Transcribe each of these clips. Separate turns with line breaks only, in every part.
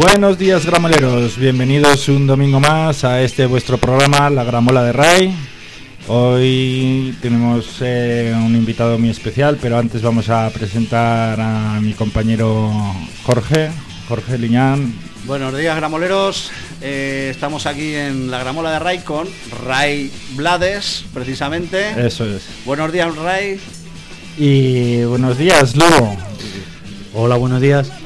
Buenos días gramoleros, bienvenidos un domingo más a este vuestro programa La Gramola de Ray. Hoy tenemos eh, un invitado muy especial, pero antes vamos a presentar a mi compañero Jorge, Jorge Liñán.
Buenos días gramoleros, eh, estamos aquí en La Gramola de Ray con Ray Blades, precisamente.
Eso es.
Buenos días Ray.
Y buenos días Lugo.
Hola, buenos días.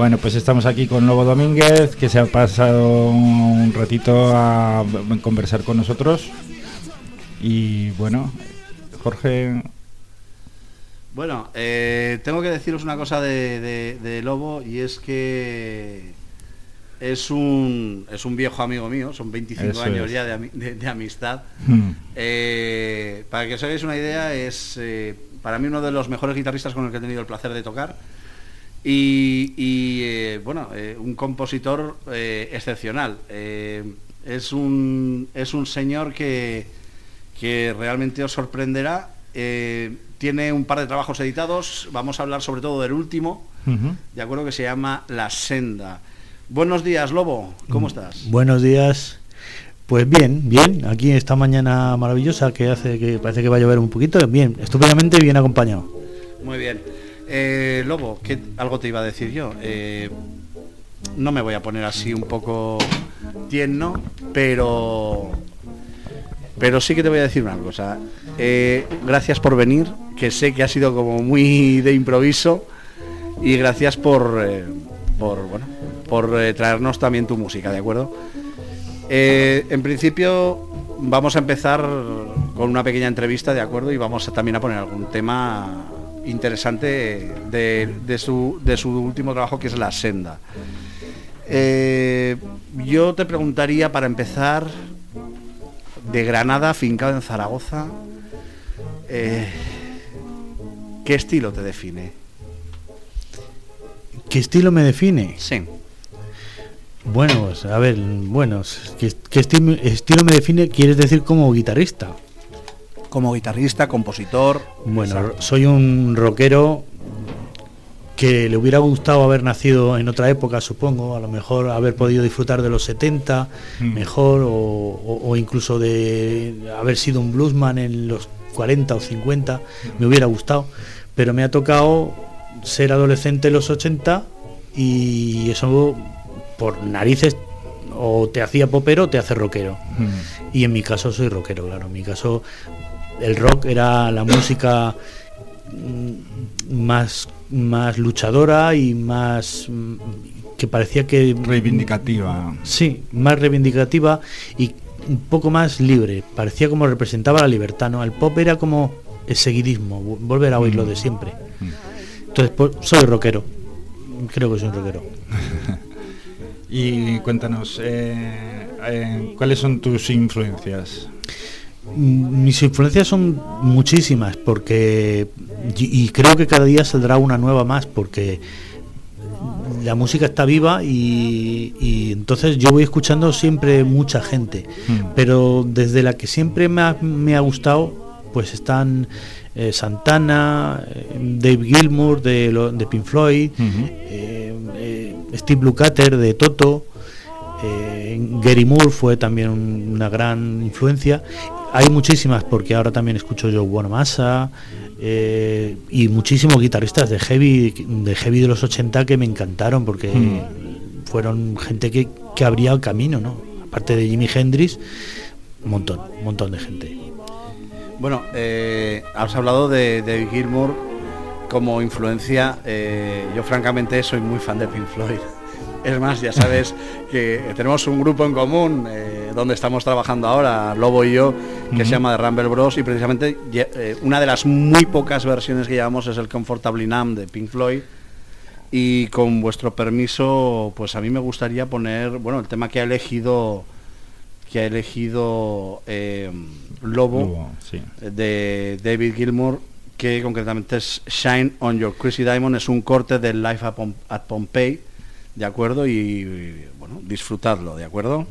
Bueno, pues estamos aquí con Lobo Domínguez, que se ha pasado un ratito a conversar con nosotros. Y bueno, Jorge.
Bueno, eh, tengo que deciros una cosa de, de- de Lobo y es que es un, es un viejo amigo mío, son 25
Eso
años
es.
ya de, ami- de- de amistad.
Hmm,
Eh, para que os hagáis una idea, es eh, para mí uno de los mejores guitarristas con el que he tenido el placer de tocar. Y, y, eh, bueno, eh, un compositor eh, excepcional. Es, un, es un señor que, que realmente os sorprenderá. Tiene un par de trabajos editados. Vamos a hablar sobre todo del último, de acuerdo, que se llama La Senda. Buenos días, Lobo. ¿Cómo estás?
Buenos días. Pues bien, bien. Aquí esta mañana maravillosa que hace que parece que va a llover un poquito. Bien, estupendamente bien acompañado.
Muy bien. Eh, Lobo, ¿qué, algo te iba a decir yo. Eh, no me voy a poner así un poco tierno, pero pero sí que te voy a decir una cosa. Eh, gracias por venir, que sé que ha sido como muy de improviso y gracias por eh, por bueno por eh, traernos también tu música, de acuerdo. En principio vamos a empezar con una pequeña entrevista, de acuerdo, y vamos también a poner algún tema interesante de, de su, de su último trabajo que es La Senda. Eh, yo te preguntaría para empezar, de Granada, fincado en Zaragoza, eh, ¿qué estilo te define?
¿Qué estilo me define?
Sí.
Bueno, pues, a ver, bueno, ¿qué, qué esti- estilo me define? ¿Quieres decir como guitarrista?
Como guitarrista, compositor.
Bueno,
Exacto.
soy un rockero que le hubiera gustado haber nacido en otra época, supongo, a lo mejor haber podido disfrutar de los 70
Mm.
mejor, o, o- o incluso de haber sido un bluesman en los 40 o 50, me hubiera gustado, pero me ha tocado ser adolescente en los 80 y eso por narices o te hacía popero o te hace rockero.
Hmm.
Y en mi caso soy rockero, claro. En mi caso el rock era la música mm, más, más luchadora y más mm, que parecía que
Reivindicativa.
Sí, más reivindicativa y un poco más libre. Parecía como representaba la libertad, ¿no? El pop era como el seguidismo, vo- volver a oír lo de siempre. Entonces, pues, soy rockero. Creo que soy un rockero.
Y cuéntanos, eh, eh, ¿cuáles son tus influencias?
Mm, Mis influencias son muchísimas porque y, creo que cada día saldrá una nueva más porque la música está viva y, y entonces yo voy escuchando siempre mucha gente
Mm.
pero desde la que siempre me ha, me ha gustado pues están eh, Santana eh, Dave Gilmour de, lo- de Pink Floyd
Ujú.
eh, eh, Steve Lukather de Toto Gary Moore fue también un- una gran influencia. Hay muchísimas porque ahora también escucho yo Bonamassa eh, y muchísimos guitarristas de heavy de heavy de los 80 que me encantaron porque
Mm.
fueron gente que, que abría el camino, ¿no? Aparte de Jimi Hendrix, un montón, un montón de gente.
Bueno, eh, has hablado de David Gilmour como influencia. eh, yo francamente soy muy fan de Pink Floyd. Es más, ya sabes que tenemos un grupo en común eh, donde estamos trabajando ahora, Lobo y yo, que se llama The Rumble Bros. Y precisamente eh, una de las muy pocas versiones que llevamos es el Comfortably Numb de Pink Floyd. Y con vuestro permiso, pues a mí me gustaría poner, bueno, el tema que ha elegido que ha elegido eh, Lobo
sí.
de David Gilmour, que concretamente es Shine on Your Crazy Diamond, es un corte del Life at Pompeii, ¿de acuerdo? Y, bueno, disfrutadlo, ¿de acuerdo?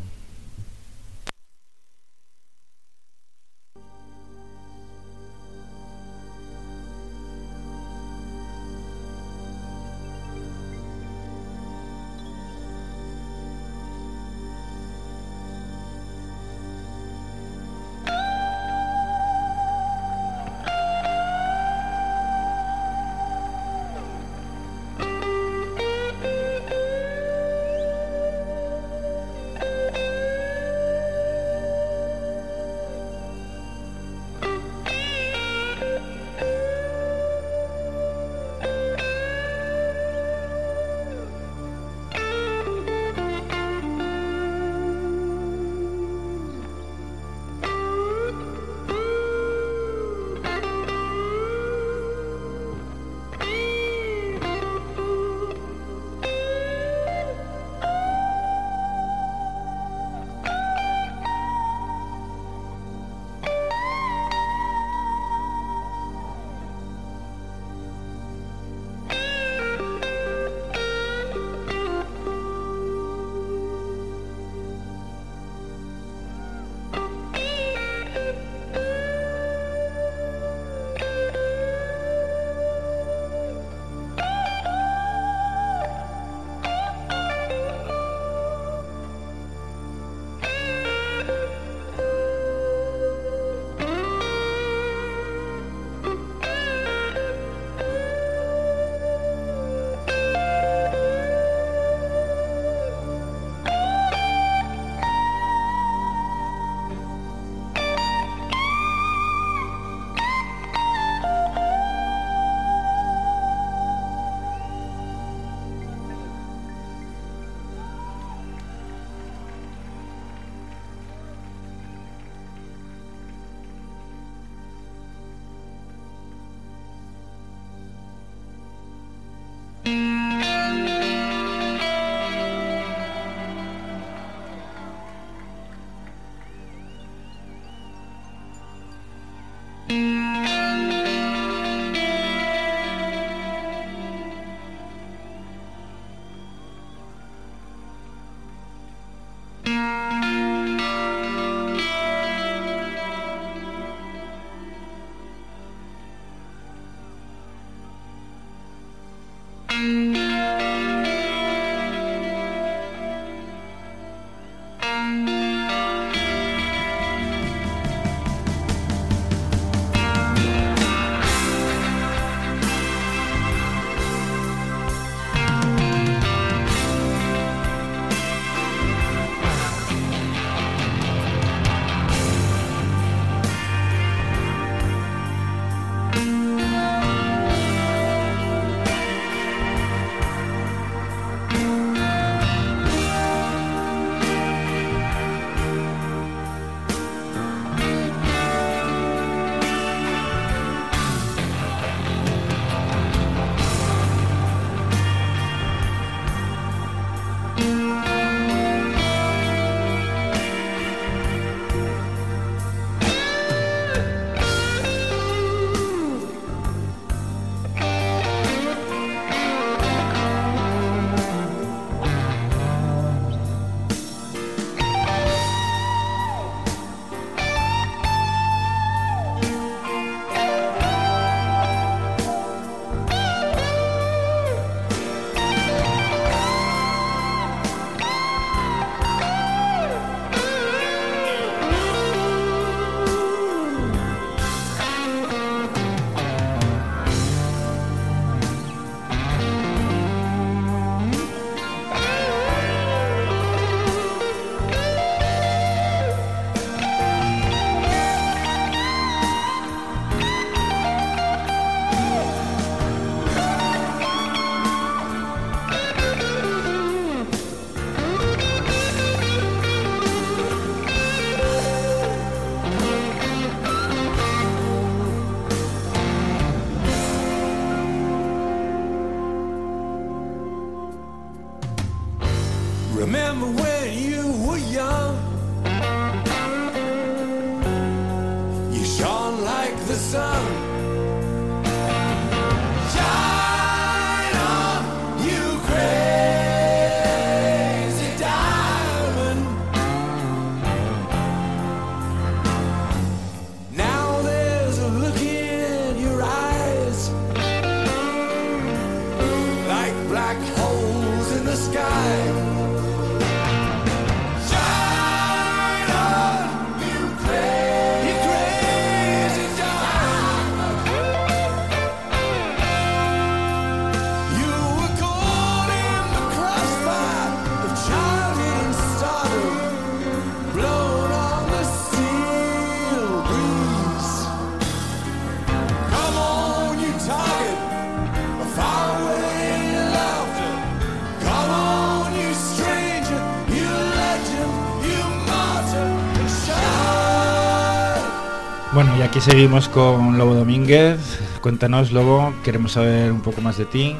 Seguimos con Lobo Domínguez. Cuéntanos, Lobo, queremos saber un poco más de ti.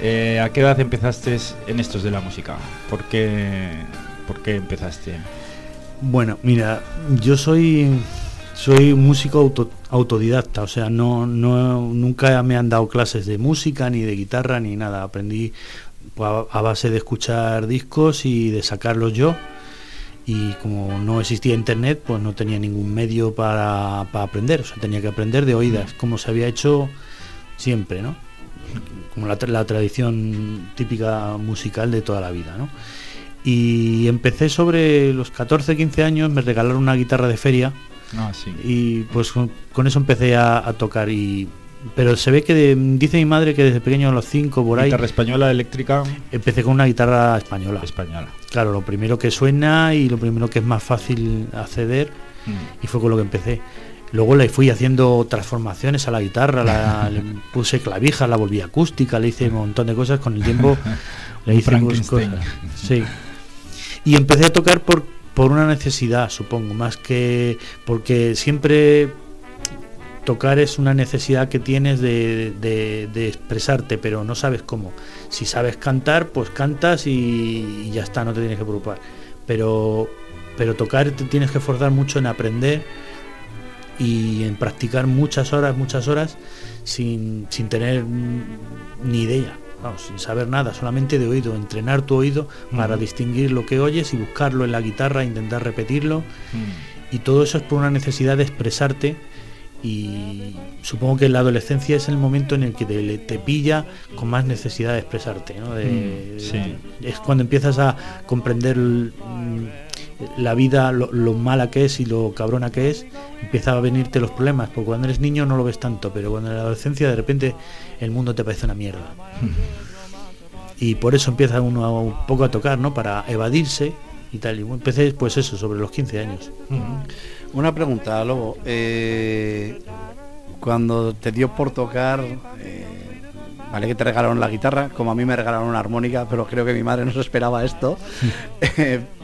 Eh, ¿A qué edad empezaste en estos de la música? ¿Por qué, por qué empezaste?
Bueno, mira, yo soy soy músico autodidacta, o sea, no, nunca me han dado clases de música, ni de guitarra, ni nada. Aprendí a base de escuchar discos y de sacarlos yo y como no existía internet pues no tenía ningún medio para, aprender. O sea tenía que aprender de oídas como se había hecho siempre no como la, tradición típica musical de toda la vida ¿no? y empecé sobre los 14 15 años me regalaron una guitarra de feria ah, y pues con, eso empecé a tocar y pero se ve que dice mi madre que desde pequeño a los cinco por ahí.
Guitarra española eléctrica.
Empecé con una guitarra española.
Española.
Claro, lo primero que suena y lo primero que es más fácil acceder mm. y fue con lo que empecé. Luego le fui haciendo transformaciones a la guitarra, la, le puse clavijas, la volví acústica, le hice un montón de cosas. Con el tiempo le hice cosas. Sí. Y empecé a tocar por, por una necesidad, supongo, más que porque siempre tocar es una necesidad que tienes de, de, expresarte, pero no sabes cómo. Si sabes cantar, pues cantas y, ya está, no te tienes que preocupar. Pero, pero tocar te tienes que esforzar mucho en aprender y en practicar muchas horas, muchas horas sin, sin tener ni idea. Vamos, sin saber nada, solamente de oído, entrenar tu oído para distinguir lo que oyes y buscarlo en la guitarra, intentar repetirlo. Y todo eso es por una necesidad de expresarte y supongo que la adolescencia es el momento en el que te, pilla con más necesidad de expresarte. ¿no? Mm, es cuando empiezas a comprender la vida, lo, mala que es y lo cabrona que es, empieza a venirte los problemas, porque cuando eres niño no lo ves tanto, pero cuando en la adolescencia de repente el mundo te parece una mierda. y por eso empieza uno un poco a tocar, ¿no? Para evadirse y tal. Y empecé pues eso, sobre los 15 años.
Una pregunta, Lobo. Eh, cuando te dio por tocar, eh, vale que te regalaron la guitarra, como a mí me regalaron una armónica, pero creo que mi madre no se esperaba esto.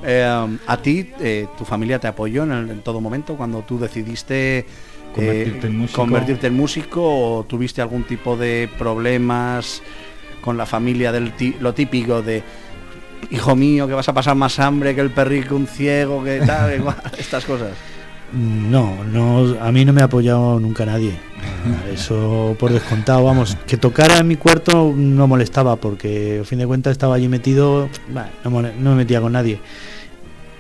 Eh, a ti, tu familia te apoyó en, todo momento cuando tú decidiste convertirte en, músico? o tuviste algún tipo de problemas con la familia del lo típico de hijo mío que vas a pasar más hambre que el perrico un ciego que tal estas cosas
no, no, a mí no me ha apoyado nunca nadie. Eso por descontado, vamos, que tocara en mi cuarto no molestaba porque a fin de cuentas estaba allí metido, no, me metía con nadie.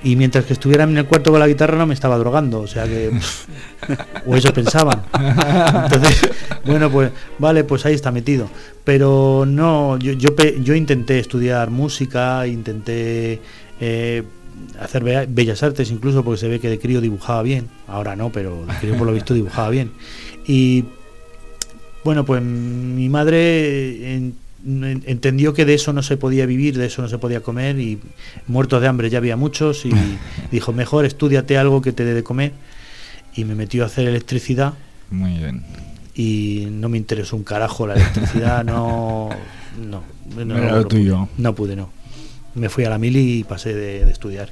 Y mientras que estuviera en el cuarto con la guitarra no me estaba drogando, o sea que... o eso pensaban. Entonces, bueno, pues vale, pues ahí está metido. Pero no, yo, yo, yo intenté estudiar música, intenté... Eh, hacer bellas artes incluso porque se ve que de crío dibujaba bien, ahora no, pero de crío por lo visto dibujaba bien. Y bueno, pues mi madre entendió que de eso no se podía vivir, de eso no se podía comer y muertos de hambre ya había muchos y dijo, mejor estudiate algo que te dé de comer y me metió a hacer electricidad.
Muy bien.
Y no me interesó un carajo la electricidad, no... No,
no, tuyo.
no pude, no me fui a la mili y pasé de, estudiar.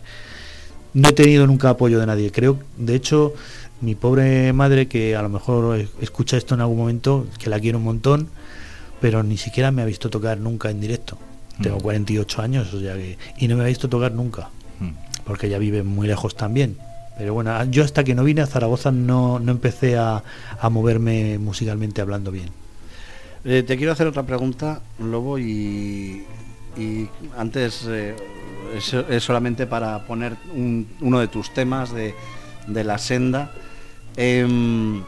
No he tenido nunca apoyo de nadie. Creo, de hecho, mi pobre madre, que a lo mejor escucha esto en algún momento, que la quiero un montón, pero ni siquiera me ha visto tocar nunca en directo. Tengo 48 mm. años, o sea que, y no me ha visto tocar nunca, mm. porque ella vive muy lejos también. Pero bueno, yo hasta que no vine a Zaragoza no, no empecé a, a moverme musicalmente hablando bien.
Eh, te quiero hacer otra pregunta, Lobo, y y antes eh, es, solamente para poner uno de tus temas de, la senda. Eh,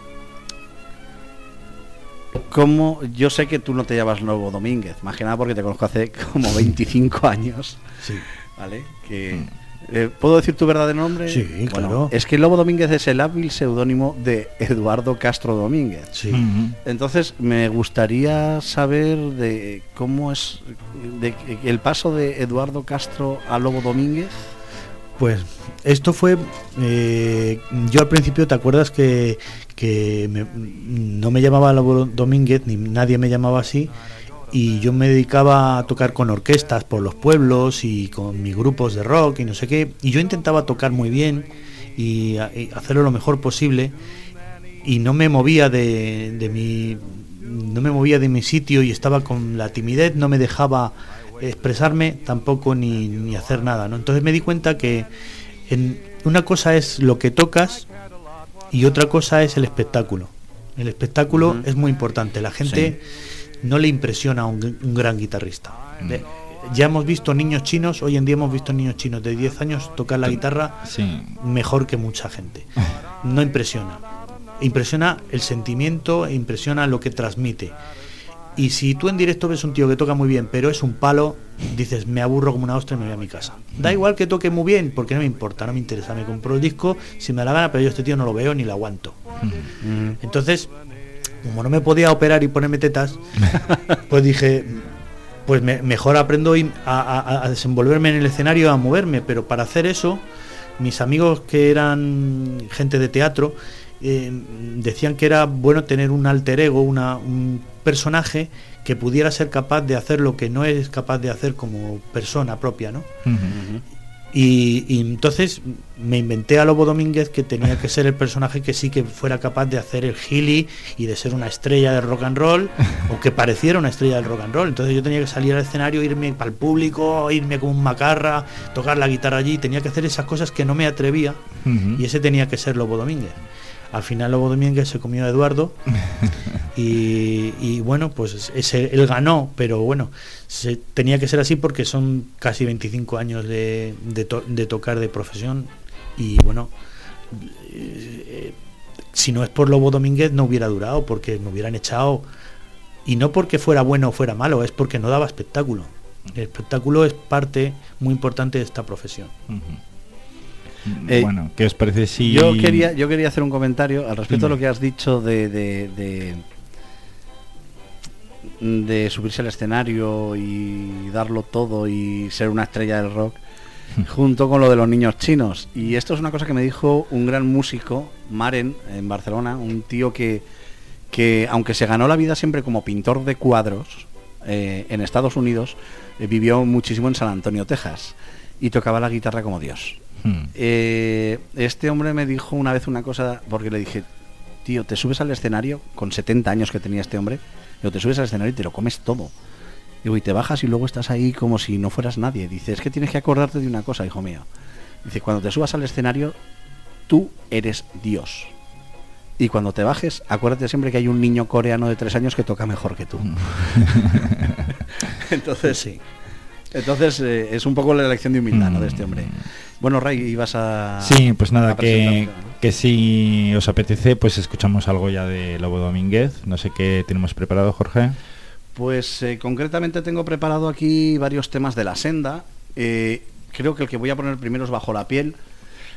como yo sé que tú no te llamas Lobo Domínguez, más que nada porque te conozco hace como 25 años.
Sí.
¿Vale? Que, mm. Eh, ¿Puedo decir tu verdadero nombre?
Sí, claro.
Es que Lobo Domínguez es el hábil seudónimo de Eduardo Castro Domínguez.
Sí.
Entonces, me gustaría saber de cómo es de, el paso de Eduardo Castro a Lobo Domínguez.
Pues esto fue, eh, yo al principio, ¿te acuerdas que, no me llamaba Lobo Domínguez, ni nadie me llamaba así? Y yo me dedicaba a tocar con orquestas por los pueblos y con mis grupos de rock y no sé qué, y yo intentaba tocar muy bien y, hacerlo lo mejor posible y no me movía de, de, mi no me movía de mi sitio y estaba con la timidez, no me dejaba expresarme tampoco ni, ni hacer nada, ¿no? Entonces me di cuenta que en, una cosa es lo que tocas y otra cosa es el espectáculo. El espectáculo es muy importante. La gente no le impresiona a un, gran guitarrista. Mm. ya hemos visto niños chinos, hoy en día hemos visto niños chinos de 10 años tocar la guitarra mejor que mucha gente. No impresiona. Impresiona el sentimiento, e impresiona lo que transmite. Y si tú en directo ves un tío que toca muy bien, pero es un palo, dices, me aburro como una ostra y me voy a mi casa. Da igual que toque muy bien, porque no me importa, no me interesa. Me compro el disco si me da la gana, pero yo este tío no lo veo ni lo aguanto. Entonces, como no me podía operar y ponerme tetas, pues dije, pues mejor aprendo a, desenvolverme en el escenario, a moverme, pero para hacer eso, mis amigos que eran gente de teatro, eh, decían que era bueno tener un alter ego, una, un personaje que pudiera ser capaz de hacer lo que no es capaz de hacer como persona propia, ¿no? Y, y entonces me inventé a Lobo Domínguez que tenía que ser el personaje que sí que fuera capaz de hacer el gili y de ser una estrella del rock and roll o que pareciera una estrella del rock and roll. Entonces yo tenía que salir al escenario, irme para el público, irme como un macarra, tocar la guitarra allí, tenía que hacer esas cosas que no me atrevía y ese tenía que ser Lobo Domínguez. Al final Lobo Domínguez se comió a Eduardo y, y bueno, pues ese, él ganó, pero bueno, se, tenía que ser así porque son casi 25 años de, de to- de tocar de profesión y bueno, eh, si no es por Lobo Domínguez no hubiera durado porque me hubieran echado y no porque fuera bueno o fuera malo, es porque no daba espectáculo. El espectáculo es parte muy importante de esta profesión.
Eh,
bueno, ¿qué os parece si
Yo quería, yo quería hacer un comentario al respecto de lo que has dicho de, de, de, de subirse al escenario y darlo todo y ser una estrella del rock, junto con lo de los niños chinos. Y esto es una cosa que me dijo un gran músico, Maren, en Barcelona, un tío que, que aunque se ganó la vida siempre como pintor de cuadros eh, en Estados Unidos, eh, vivió muchísimo en San Antonio, Texas, y tocaba la guitarra como Dios.
Hmm.
Eh, este hombre me dijo una vez una cosa, porque le dije, tío, te subes al escenario, con 70 años que tenía este hombre, digo, te subes al escenario y te lo comes todo. Digo, y te bajas y luego estás ahí como si no fueras nadie. Dice, es que tienes que acordarte de una cosa, hijo mío. Dice, cuando te subas al escenario, tú eres Dios. Y cuando te bajes, acuérdate siempre que hay un niño coreano de tres años que toca mejor que tú. Entonces,
Sí.
Entonces eh, es un poco la lección de humildad ¿no? de este hombre. Bueno, Ray, ibas a...
Sí, pues nada, que, que si os apetece, pues escuchamos algo ya de Lobo Domínguez. No sé qué tenemos preparado, Jorge.
Pues eh, concretamente tengo preparado aquí varios temas de la senda. Eh, creo que el que voy a poner primero es Bajo la piel.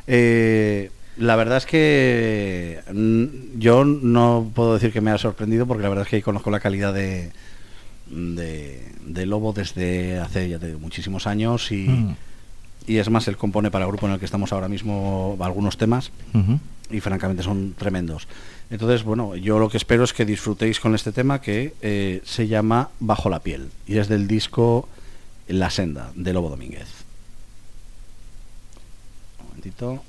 Eh, la verdad es que mm, yo no puedo decir que me ha sorprendido porque la verdad es que conozco la calidad de, de, de Lobo desde hace ya digo, muchísimos años y,
Mm.
y es más, él compone para el grupo en el que estamos ahora mismo algunos temas y francamente son tremendos. Entonces, bueno, yo lo que espero es que disfrutéis con este tema que eh, se llama Bajo la piel y es del disco La senda de Lobo Domínguez. Un momentito.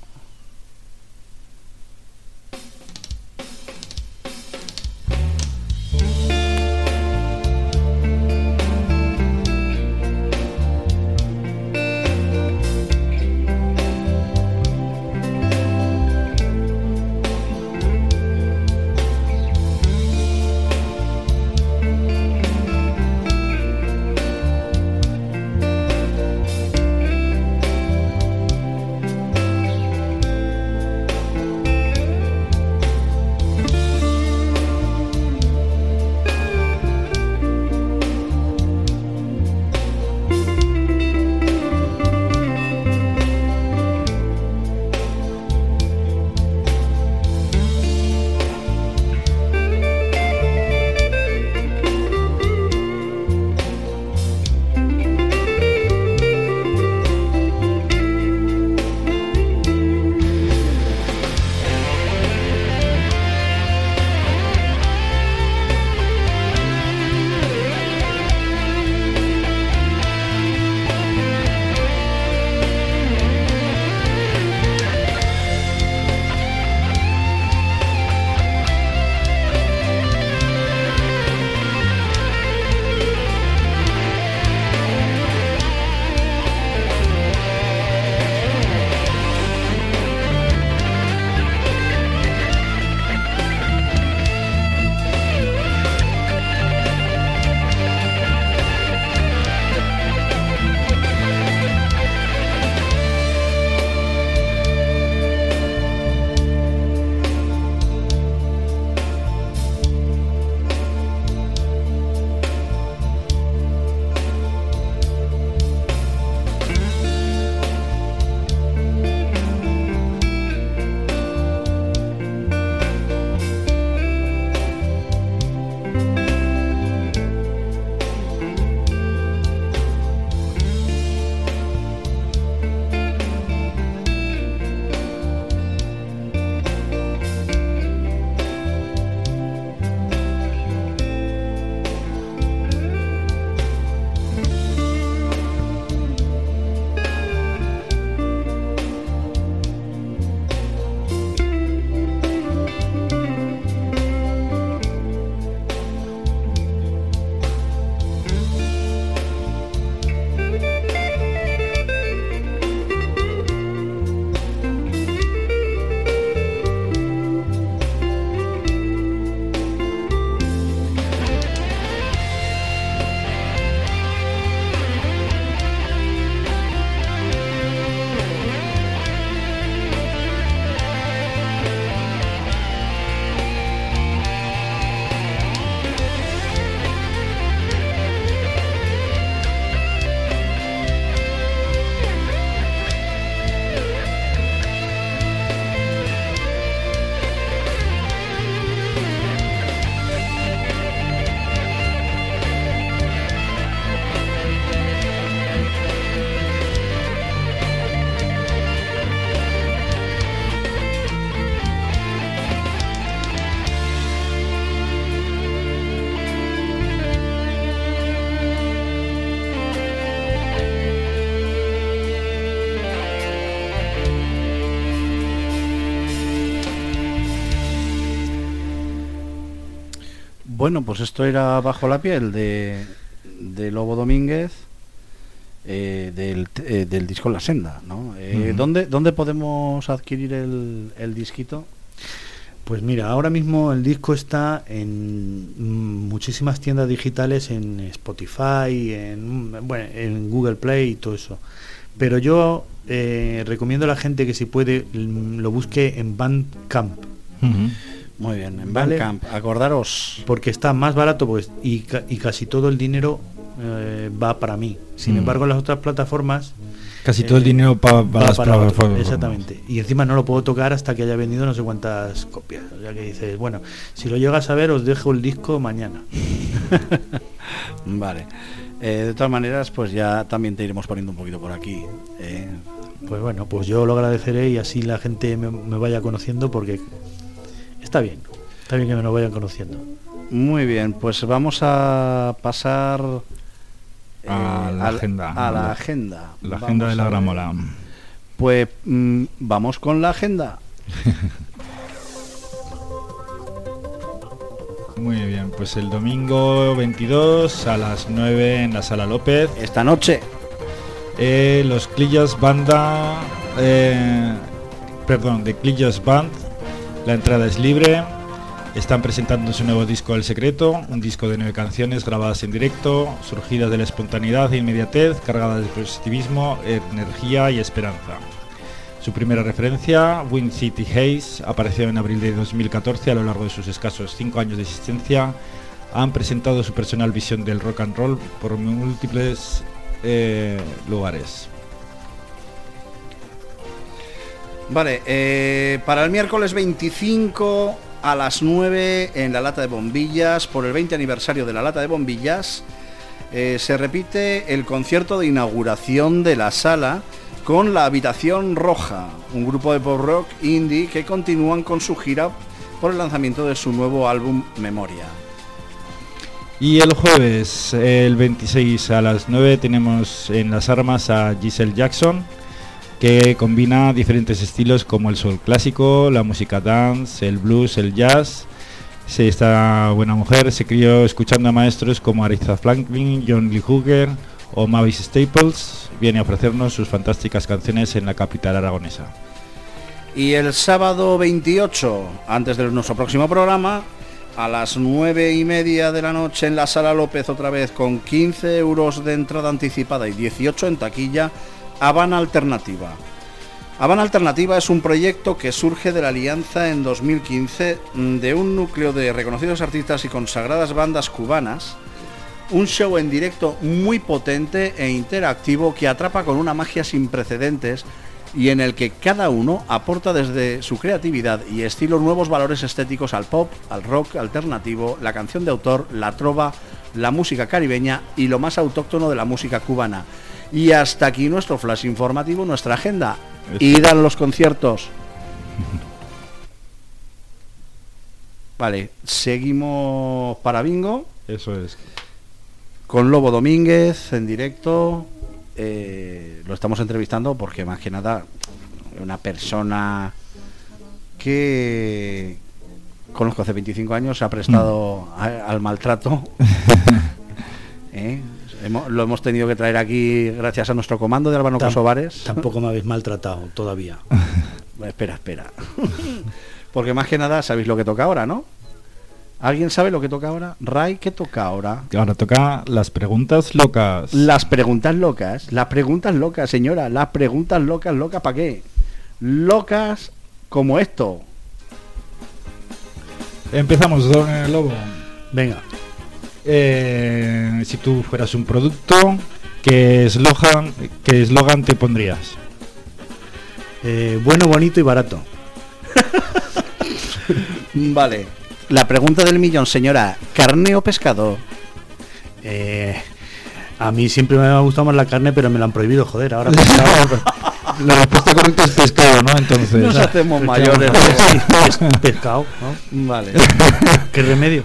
Bueno, pues esto era Bajo la piel de, de Lobo Domínguez, eh, del, eh, del disco La Senda, ¿no? Eh. ¿dónde, ¿Dónde podemos adquirir el, el disquito?
Pues mira, ahora mismo el disco está en muchísimas tiendas digitales, en Spotify, en, bueno, en Google Play y todo eso. Pero yo eh, recomiendo a la gente que si puede mm, lo busque en Bandcamp,
Ujú.
Muy bien, en
Vale.
Bandcamp, acordaros.
porque está más barato pues, y, y casi todo el dinero eh, va para mí. Sin
Mm.
embargo, las otras plataformas...
Casi todo el
eh,
dinero pa-
va
las
para otro,
plataformas.
Exactamente. Y encima no lo puedo tocar hasta que haya vendido no sé cuántas copias. O sea que dices, bueno, si lo llegas a ver, os dejo el disco mañana.
Vale. Eh, de todas maneras, pues ya también te iremos poniendo un poquito por aquí.
Pues bueno, pues yo lo agradeceré y así la gente me, me vaya conociendo porque está bien. Está bien que me lo vayan conociendo.
Muy bien, pues vamos a pasar eh,
A la
al-
agenda.
A la agenda.
La
Vamos
agenda de la gramola.
Pues mm, vamos con la agenda.
Muy bien, pues el domingo 22 a las 9 en la Sala López.
Esta noche,
Eh, los Clillas Banda, eh, perdón, de Clillas Band, la entrada es libre. Están presentando su nuevo disco El Secreto, un disco de nueve canciones grabadas en directo, surgidas de la espontaneidad e inmediatez, cargadas de positivismo, energía y esperanza. Su primera referencia, Wind City Haze, apareció en abril de 2014 a lo largo de sus escasos cinco años de existencia. Han presentado su personal visión del rock and roll por múltiples eh, lugares.
Vale, eh, para el miércoles 25 a las 9 en la lata de bombillas, por el 20 aniversario de la lata de bombillas, eh, se repite el concierto de inauguración de la sala con la Habitación Roja, un grupo de pop rock indie que continúan con su gira por el lanzamiento de su nuevo álbum Memoria.
Y el jueves, el 26 a las 9, tenemos en las armas a Giselle Jackson, que combina diferentes estilos como el soul clásico, la música dance, el blues, el jazz. Esta buena mujer se crió escuchando a maestros como Aretha Franklin, John Lee Hooker o Mavis Staples. Viene a ofrecernos sus fantásticas canciones en la capital aragonesa.
Y el sábado 28, antes de nuestro próximo programa, a las 9 y media de la noche en la Sala López otra vez con 15 euros de entrada anticipada y 18 en taquilla, Habana Alternativa. Habana Alternativa es un proyecto que surge de la alianza en 2015 mm, de un núcleo de reconocidos artistas y consagradas bandas cubanas un show en directo muy potente e interactivo que atrapa con una magia sin precedentes y en el que cada uno aporta desde su creatividad y estilo nuevos valores estéticos al pop, al rock alternativo, la canción de autor, la trova, la música caribeña y lo más autóctono de la música cubana. Y hasta aquí nuestro flash informativo, nuestra agenda. Id a los conciertos. Vale, seguimos para bingo
Eso es.
con Lobo Domínguez en directo. Eh, lo estamos entrevistando porque más que nada una persona que conozco hace 25 años se ha prestado a- al maltrato. ¿Eh? Hemos- lo hemos tenido que traer aquí gracias a nuestro comando de Albano
Tam-
Kosovares.
Tampoco me habéis maltratado todavía.
Espera, espera. porque más que nada sabéis lo que toca ahora, ¿no? ¿Alguien sabe lo que toca ahora? Ray, ¿qué toca ahora?
Ahora toca las preguntas locas.
Las preguntas locas, las preguntas locas, señora, las preguntas locas, locas, ¿para qué? Locas como esto.
Empezamos, don eh, Lobo.
Venga,
Eh, si tú fueras un producto, ¿qué eslogan, qué eslogan te pondrías?
eh, bueno, bonito y barato.
Vale. La pregunta del millón, señora, ¿carne o pescado?
Eh, a mí siempre me ha gustado más la carne, pero me la han prohibido, joder. Ahora pescado.
La respuesta correcta es pescado, ¿no? Entonces.
Nos hacemos
Pescado,
mayores.
pescado, ¿no?
Vale.
¿Qué remedio?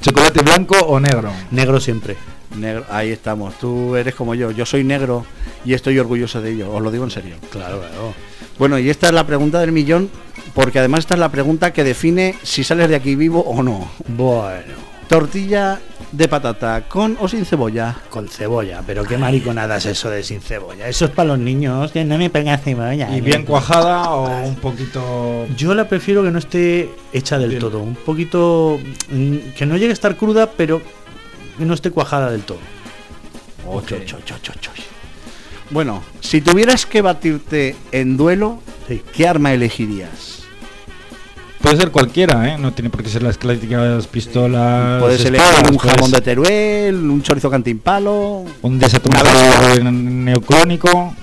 ¿Chocolate blanco o negro?
Negro siempre.
Negro, ahí estamos. Tú eres como yo. Yo soy negro y estoy orgulloso de ello. Os lo digo en serio.
Claro, claro.
Bueno, y esta es la pregunta del millón, porque además esta es la pregunta que define si sales de aquí vivo o no.
Bueno.
tortilla de patata, ¿con o sin cebolla?
Con cebolla, pero qué mariconada es eso de sin cebolla. Eso es para los niños, que no me pongan cebolla.
¿Y bien cuajada o un poquito...?
Yo la prefiero que no esté hecha del
Bien.
todo. Un poquito... mm, Que no llegue a estar cruda, pero que no esté cuajada del todo.
Ok. Bueno, si tuvieras que batirte en duelo,
Sí.
¿qué arma elegirías?
Puede ser cualquiera, ¿eh? No tiene por qué ser las clásicas pistolas.
Elegir
espadas,
un
puede
jamón de
ser
Teruel, un chorizo cantimpalo.
Un desatomizador neocrónico.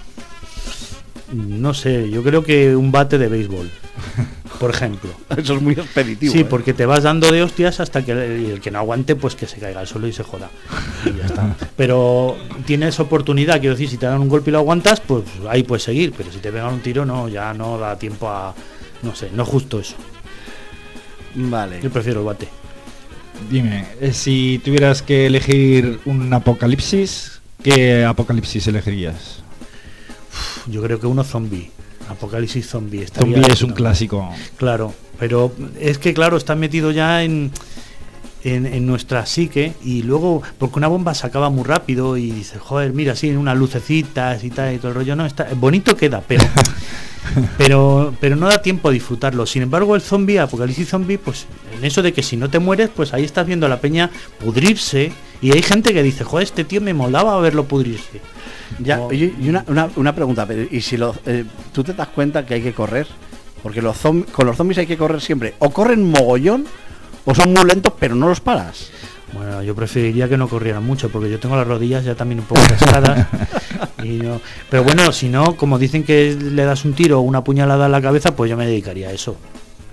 No sé, yo creo que un bate de béisbol, por ejemplo.
Eso es muy expeditivo.
Sí,
¿eh?
porque te vas dando de hostias hasta que el, el que no aguante, pues que se caiga al suelo y se joda. Y ya está. Pero tienes oportunidad, quiero decir, si te dan un golpe y lo aguantas, pues ahí puedes seguir. Pero si te pegan un tiro, no, ya no da tiempo a. No sé, no es justo eso.
Vale.
Yo prefiero el bate.
Dime, eh, si tuvieras que elegir un apocalipsis, ¿qué apocalipsis elegirías?
Yo creo que uno zombie. Apocalipsis zombie.
Zombie es un clásico.
Claro, pero es que claro, está metido ya en, en, en nuestra psique y luego, porque una bomba se acaba muy rápido y dices, joder, mira, sí, unas lucecitas y tal y todo el rollo, no, está bonito queda, pero pero pero no da tiempo a disfrutarlo. Sin embargo, el zombie, Apocalipsis zombie, pues en eso de que si no te mueres, pues ahí estás viendo a la peña pudrirse y hay gente que dice, joder, este tío me molaba verlo pudrirse.
Ya, oye, y una, una, una pregunta, pero ¿y si lo, eh, tú te das cuenta que hay que correr? Porque los zombi- con los zombies hay que correr siempre. O corren mogollón, o son muy lentos, pero no los paras.
Bueno, yo preferiría que no corrieran mucho porque yo tengo las rodillas ya también un poco y no- Pero bueno, si no, como dicen que le das un tiro o una puñalada a la cabeza, pues yo me dedicaría a eso.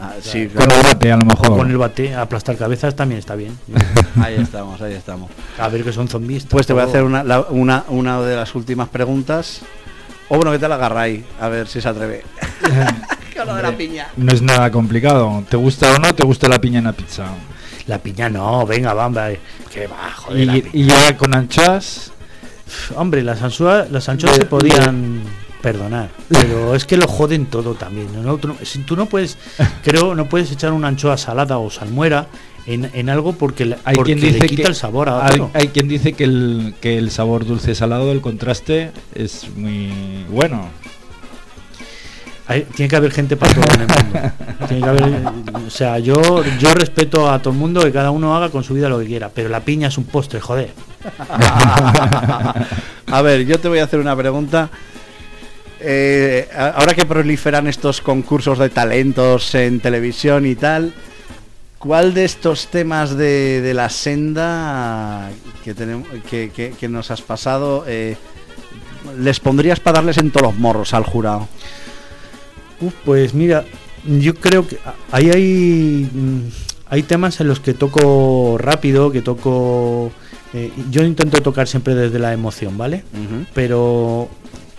Ah, sí,
Con el bate, a lo
O
mejor.
con el bate, aplastar cabezas también está bien.
Ahí estamos, ahí estamos.
A ver que son zombies.
Pues te voy a hacer una, la- una, una de las últimas preguntas. O bueno, que te la agarráis, a ver si se atreve. Con lo de la piña.
No es nada complicado. ¿Te gusta o no te gusta la piña en la pizza?
La piña no, venga, va, joder. la
Y,
piña.
y ya con anchoas,
Hombre, las anchoas, las anchoas
De-
se podían perdonar, pero es que lo joden todo también. ¿no? Tú, no, si tú no puedes, creo, no puedes echar una anchoa salada o salmuera en, en algo porque,
hay
porque
quien dice
le quita
que
el sabor a
hay,
otro.
hay quien dice que el, que el sabor dulce salado, el contraste es muy bueno.
Tiene que haber gente para todo en el mundo. O sea, yo, yo respeto a todo el mundo que cada uno haga con su vida lo que quiera, pero la piña es un postre, joder.
a ver, yo te voy a hacer una pregunta. Eh, ahora que proliferan estos concursos de talentos en televisión y tal, ¿cuál de estos temas de, de la senda que, tenemos, que, que- que nos has pasado eh, les pondrías para darles en todos los morros al jurado?
Uf, pues mira, yo creo que ahí hay, mm, hay temas en los que toco rápido, que toco... eh, yo intento tocar siempre desde la emoción, ¿vale? Pero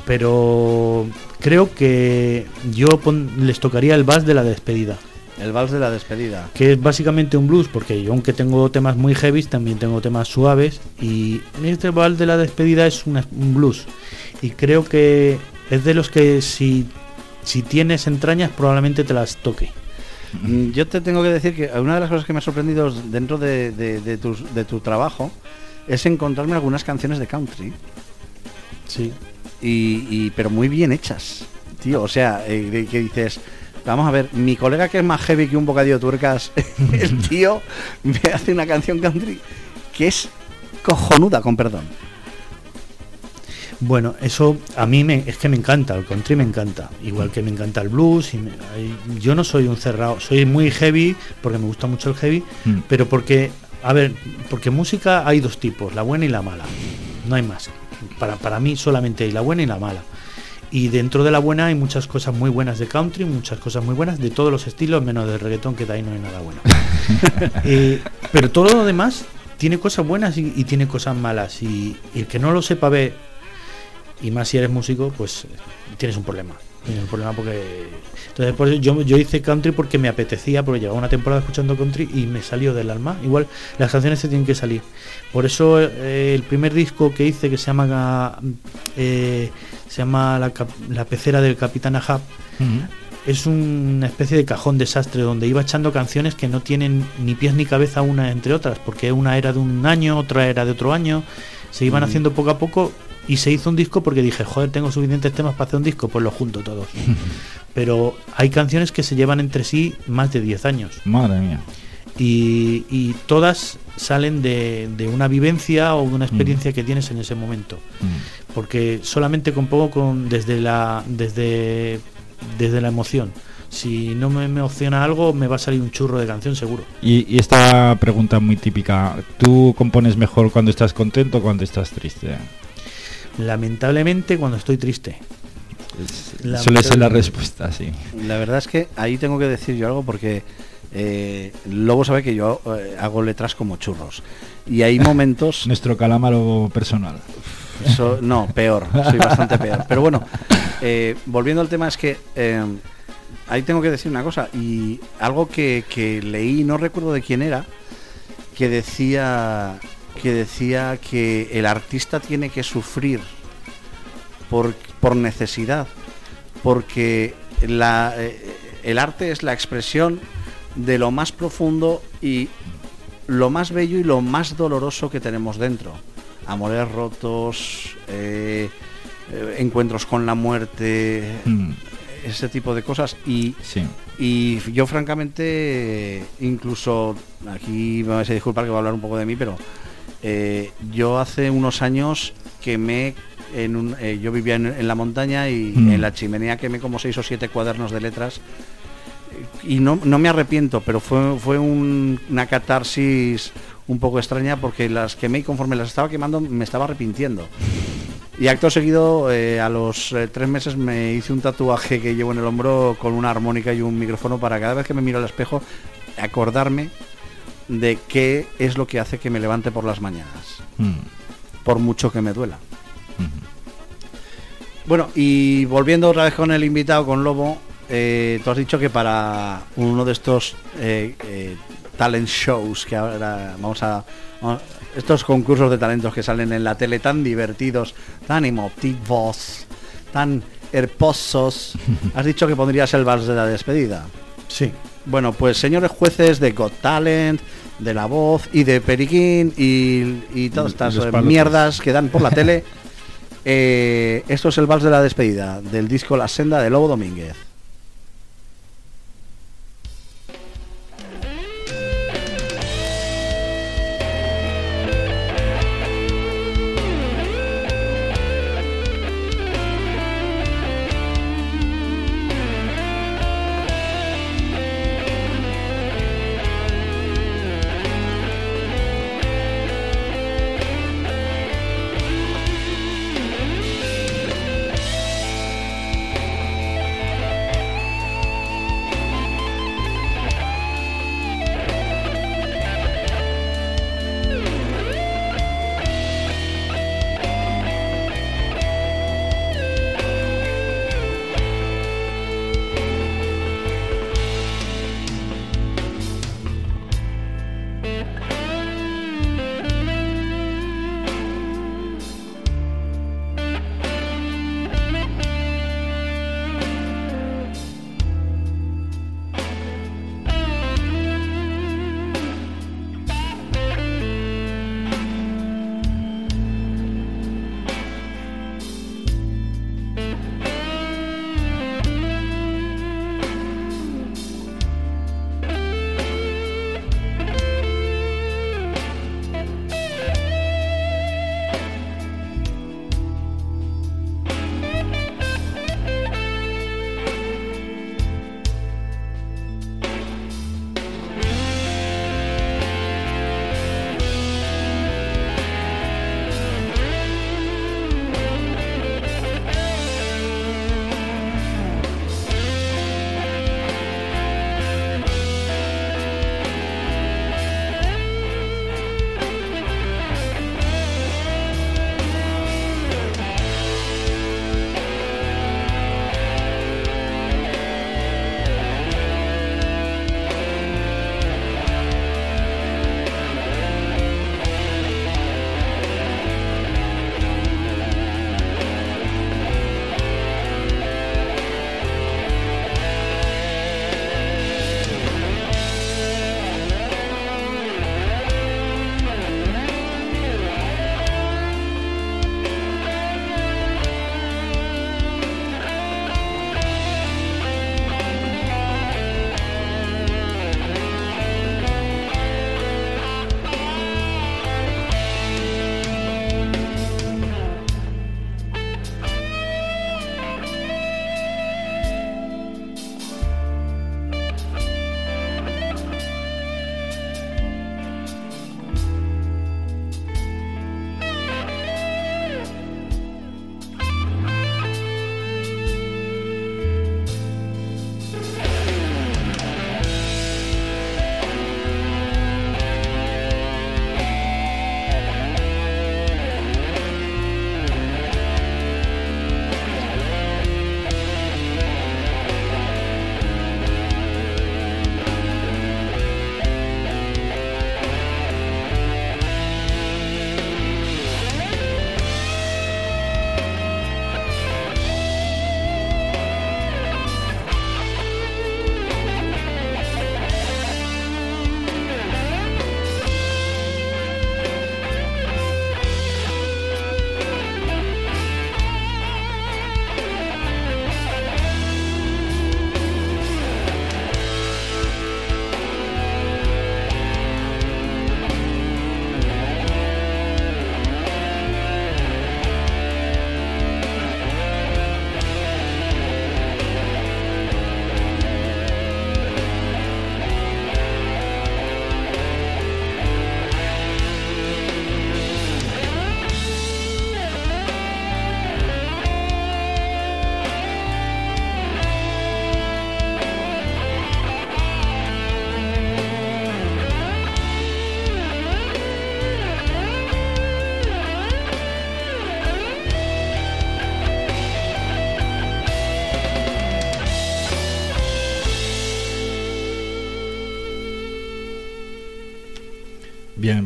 pero creo que yo pon- les tocaría el vals de la despedida,
El vals de la despedida.
que es básicamente un blues, porque yo aunque tengo temas muy heavy, también tengo temas suaves, y este vals de la despedida es una- un blues, y creo que es de los que si, si tienes entrañas probablemente te las toque.
Mm, Yo te tengo que decir que una de las cosas que me ha sorprendido dentro de, de- de tus- de tu trabajo es encontrarme algunas canciones de country.
Sí.
y, y- pero muy bien hechas, tío. O sea, eh, que dices, vamos a ver, mi colega que es más heavy que un bocadillo de tuercas, el tío me hace una canción country que es cojonuda, con perdón.
Bueno, eso a mí me, es que me encanta, el country me encanta, igual que me encanta el blues. Y me- hay- yo no soy un cerrado, soy muy heavy porque me gusta mucho el heavy,
Mm.
pero porque, a ver, porque música hay dos tipos, la buena y la mala, no hay más. Para, para mí solamente hay la buena y la mala. Y dentro de la buena hay muchas cosas muy buenas de country, muchas cosas muy buenas de todos los estilos, menos de reggaetón, que de ahí no hay nada bueno. Eh, pero todo lo demás tiene cosas buenas y, y tiene cosas malas. Y, y el que no lo sepa ver, y más si eres músico, pues tienes un problema. Tienes un problema porque. Entonces, por eso yo, yo hice country porque me apetecía, porque llevaba una temporada escuchando country y me salió del alma. Igual las canciones se tienen que salir. Por eso eh, el primer disco que hice, que se llama. eh, se llama La, La pecera del Capitán Ahab,
Mm.
es una especie de cajón desastre donde iba echando canciones que no tienen ni pies ni cabeza una entre otras, porque una era de un año, otra era de otro año, se iban
Mm.
haciendo poco a poco y se hizo un disco porque dije, joder, tengo suficientes temas para hacer un disco, pues los junto todos. Pero hay canciones que se llevan entre sí más de 10 años
Madre mía.
y, y todas salen de, de una vivencia o de una experiencia que tienes en ese momento
Mm.
porque solamente compongo con desde la desde desde la emoción si no me emociona algo me va a salir un churro de canción seguro
Y, y esta pregunta muy típica, ¿tú compones mejor cuando estás contento o cuando estás triste?
Lamentablemente cuando estoy triste
Suele ser la respuesta, sí.
La verdad es que ahí tengo que decir yo algo porque eh, Lobo sabe que yo eh, hago letras como churros. Y hay momentos...
Nuestro calámaro personal.
So- no, peor, soy bastante peor. Pero bueno, eh, volviendo al tema es que eh, ahí tengo que decir una cosa y algo que, que leí, no recuerdo de quién era, que decía que decía que el artista tiene que sufrir por, por necesidad, porque la, eh, el arte es la expresión de lo más profundo y lo más bello y lo más doloroso que tenemos dentro. Amores rotos, eh, eh, encuentros con la muerte,
Mm,
ese tipo de cosas. Y,
sí.
y yo francamente, incluso, aquí me vais a disculpar que voy a hablar un poco de mí, pero eh, yo hace unos años quemé, en un, eh, yo vivía en, en la montaña y
Mm.
en la chimenea quemé como seis o siete cuadernos de letras y no, no me arrepiento, pero fue, fue un- una catarsis un poco extraña porque las quemé y conforme las estaba quemando me estaba arrepintiendo. Y acto seguido, eh, a los eh, tres meses me hice un tatuaje que llevo en el hombro con una armónica y un micrófono para cada vez que me miro al espejo acordarme de qué es lo que hace que me levante por las mañanas,
Mm,
por mucho que me duela.
mm.
Bueno, y volviendo otra vez con el invitado, con Lobo, eh, tú has dicho que para uno de estos eh, eh, talent shows que ahora vamos a, vamos- estos concursos de talentos que salen en la tele tan divertidos, tan emotivos, tan hermosos, has dicho que pondrías el vals de la despedida.
sí
Bueno, pues señores jueces de Got Talent, de La Voz y de Periquín y, y todas estas eh, mierdas que dan por la tele, eh, esto es el vals de la despedida del disco La Senda de Lobo Domínguez.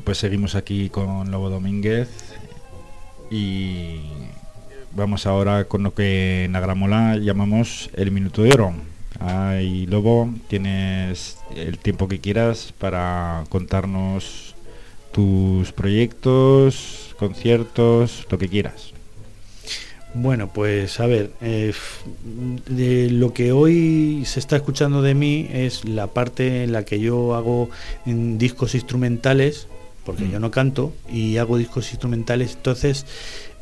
Pues seguimos aquí con Lobo Domínguez y vamos ahora con lo que en Agramola llamamos el minuto de oro. Ay, Lobo, tienes el tiempo que quieras para contarnos tus proyectos, conciertos, lo que quieras.
Bueno, pues a ver, eh, de lo que hoy se está escuchando de mí es la parte en la que yo hago discos instrumentales, porque mm. yo no canto, y hago discos instrumentales, entonces,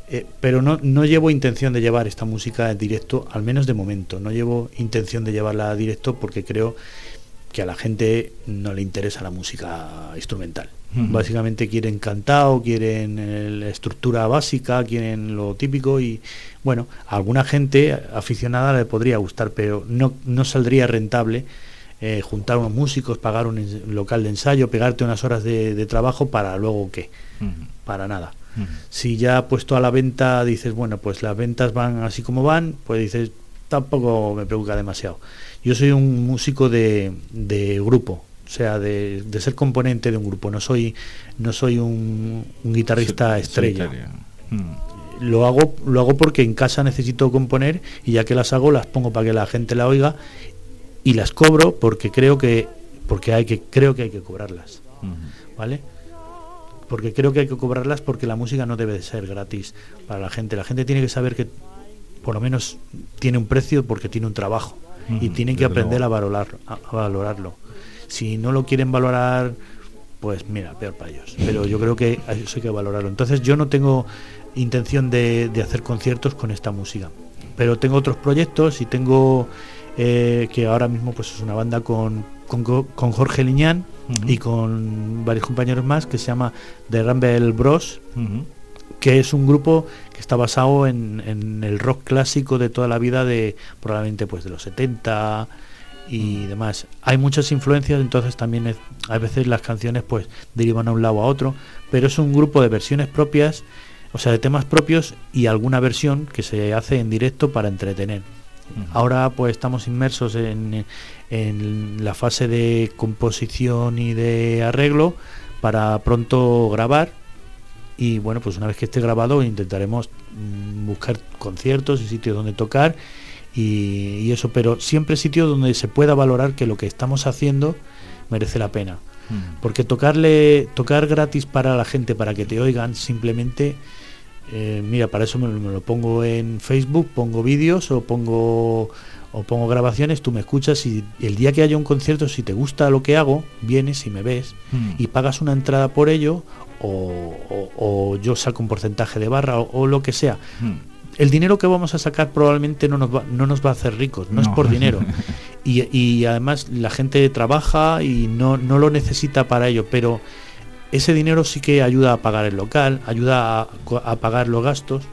eh, pero no, no llevo intención de llevar esta música en directo, al menos de momento, no llevo intención de llevarla a directo porque creo que a la gente no le interesa la música instrumental. Básicamente quieren cantado, quieren eh, la estructura básica, quieren lo típico y bueno, a alguna gente aficionada le podría gustar, pero no, no saldría rentable eh, juntar unos músicos, pagar un local de ensayo, pegarte unas horas de, trabajo para luego qué, para nada. Si ya puesto a la venta dices, bueno, pues las ventas van así como van, pues dices, tampoco me preocupa demasiado. Yo soy un músico de, de grupo, o sea, de, ser componente de un grupo. No soy, no soy un, guitarrista estrella. Lo hago, lo hago porque en casa necesito componer y ya que las hago las pongo para que la gente la oiga y las cobro porque creo que porque hay que creo que hay que cobrarlas. ¿Vale? Porque creo que hay que cobrarlas porque la música no debe de ser gratis para la gente. La gente tiene que saber que por lo menos tiene un precio porque tiene un trabajo y tienen que aprender a, valorar, a valorarlo. Si no lo quieren valorar, pues mira, peor para ellos. Pero yo creo que eso hay que valorarlo. Entonces yo no tengo intención de, hacer conciertos con esta música. Pero tengo otros proyectos y tengo eh, que ahora mismo pues es una banda con, con, Jorge Liñán y con varios compañeros más que se llama The Rumble Bros. que es un grupo que está basado en, en, el rock clásico de toda la vida de probablemente pues de los 70, y demás. Hay muchas influencias, entonces también a veces las canciones pues derivan a un lado a otro, pero es un grupo de versiones propias, o sea, de temas propios y alguna versión que se hace en directo para entretener. Ahora pues estamos inmersos en, en la fase de composición y de arreglo para pronto grabar y bueno pues una vez que esté grabado intentaremos mm, buscar conciertos y sitios donde tocar y, eso, pero siempre sitio donde se pueda valorar que lo que estamos haciendo merece la pena. Mm. Porque tocarle, tocar gratis para la gente, para que te oigan, simplemente, eh, mira, para eso me, lo pongo en Facebook, pongo vídeos o pongo o pongo grabaciones, tú me escuchas y el día que haya un concierto, si te gusta lo que hago, vienes y me ves mm. y pagas una entrada por ello o, yo saco un porcentaje de barra o, lo que sea. Mm el dinero que vamos a sacar probablemente no nos va, no nos va a hacer ricos, no, es por dinero. Y, además la gente trabaja y no, no lo necesita para ello, pero ese dinero sí que ayuda a pagar el local, ayuda a, pagar los gastos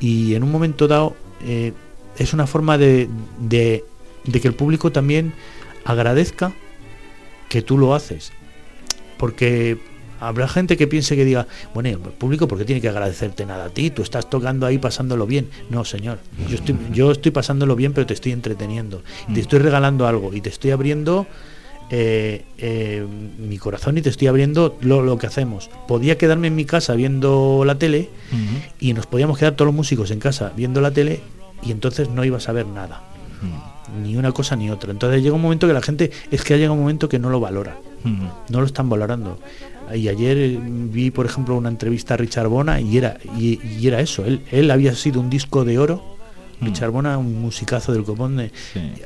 y en un momento dado eh, es una forma de, de, de que el público también agradezca que tú lo haces. Porque Habrá gente que piense que diga, bueno, el público, ¿por qué tiene que agradecerte nada a ti? Tú estás tocando ahí pasándolo bien. No, señor. Yo estoy, yo estoy pasándolo bien, pero te estoy entreteniendo. Te mm. estoy regalando algo y te estoy abriendo eh, eh, mi corazón y te estoy abriendo lo, que hacemos. Podía quedarme en mi casa viendo la tele y nos podíamos quedar todos los músicos en casa viendo la tele y entonces no ibas a ver nada. Ni una cosa ni otra. Entonces llega un momento que la gente, es que ha llegado un momento que no lo valora. No lo están valorando. Y ayer eh, vi, por ejemplo, una entrevista a Richard Bona y era, y, era eso. Él, él había sido un disco de oro. Richard Bona, un musicazo del copón,